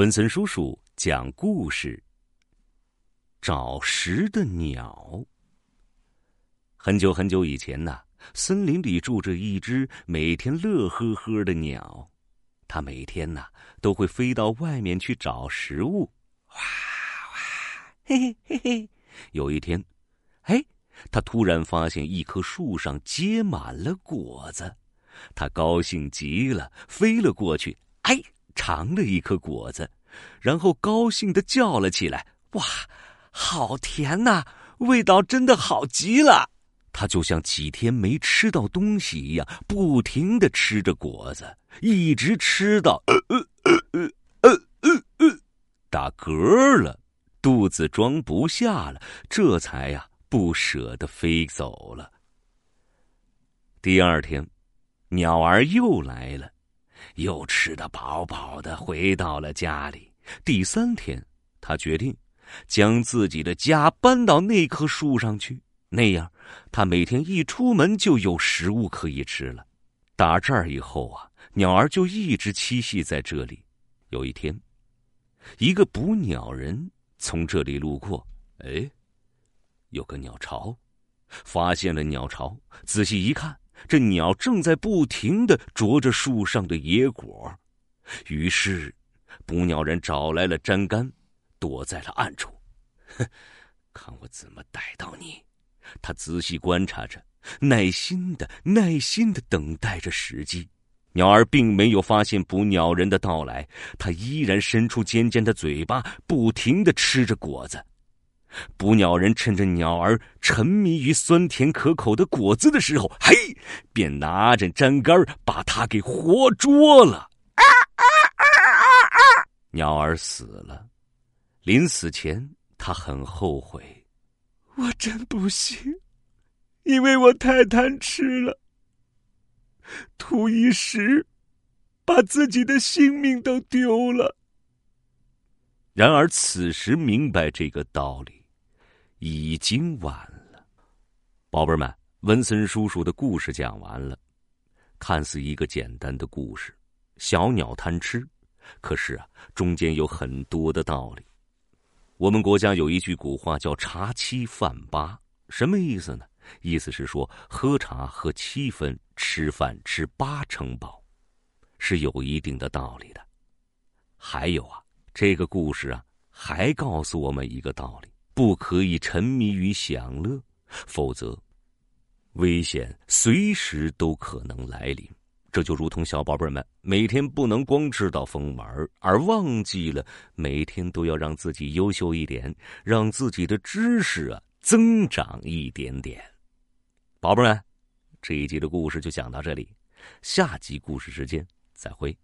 文森叔叔讲故事：找食的鸟。很久很久以前呐，森林里住着一只每天乐呵呵的鸟，它每天呐都会飞到外面去找食物。哇哇，嘿嘿嘿嘿。有一天，哎，它突然发现一棵树上结满了果子，它高兴极了，飞了过去。哎。尝了一颗果子，然后高兴的叫了起来：“哇，好甜呐！味道真的好极了！”他就像几天没吃到东西一样，不停的吃着果子，一直吃到呃呃呃呃呃呃打嗝了，肚子装不下了，这才呀不舍得飞走了。第二天，鸟儿又来了。又吃得饱饱的，回到了家里。第三天，他决定将自己的家搬到那棵树上去，那样他每天一出门就有食物可以吃了。打这儿以后啊，鸟儿就一直栖息在这里。有一天，一个捕鸟人从这里路过，哎，有个鸟巢，发现了鸟巢，仔细一看。这鸟正在不停的啄着树上的野果，于是，捕鸟人找来了粘杆，躲在了暗处。哼，看我怎么逮到你！他仔细观察着，耐心的、耐心的等待着时机。鸟儿并没有发现捕鸟人的到来，它依然伸出尖尖的嘴巴，不停的吃着果子。捕鸟人趁着鸟儿沉迷于酸甜可口的果子的时候，嘿，便拿着粘杆把它给活捉了。啊啊啊啊啊！鸟儿死了，临死前他很后悔，我真不行，因为我太贪吃了，图一时，把自己的性命都丢了。然而此时明白这个道理。已经晚了，宝贝们，文森叔叔的故事讲完了。看似一个简单的故事，小鸟贪吃，可是啊，中间有很多的道理。我们国家有一句古话叫“茶七饭八”，什么意思呢？意思是说，喝茶喝七分，吃饭吃八成饱，是有一定的道理的。还有啊，这个故事啊，还告诉我们一个道理。不可以沉迷于享乐，否则危险随时都可能来临。这就如同小宝贝们每天不能光知道疯玩，而忘记了每天都要让自己优秀一点，让自己的知识啊增长一点点。宝贝们，这一集的故事就讲到这里，下集故事时间再会。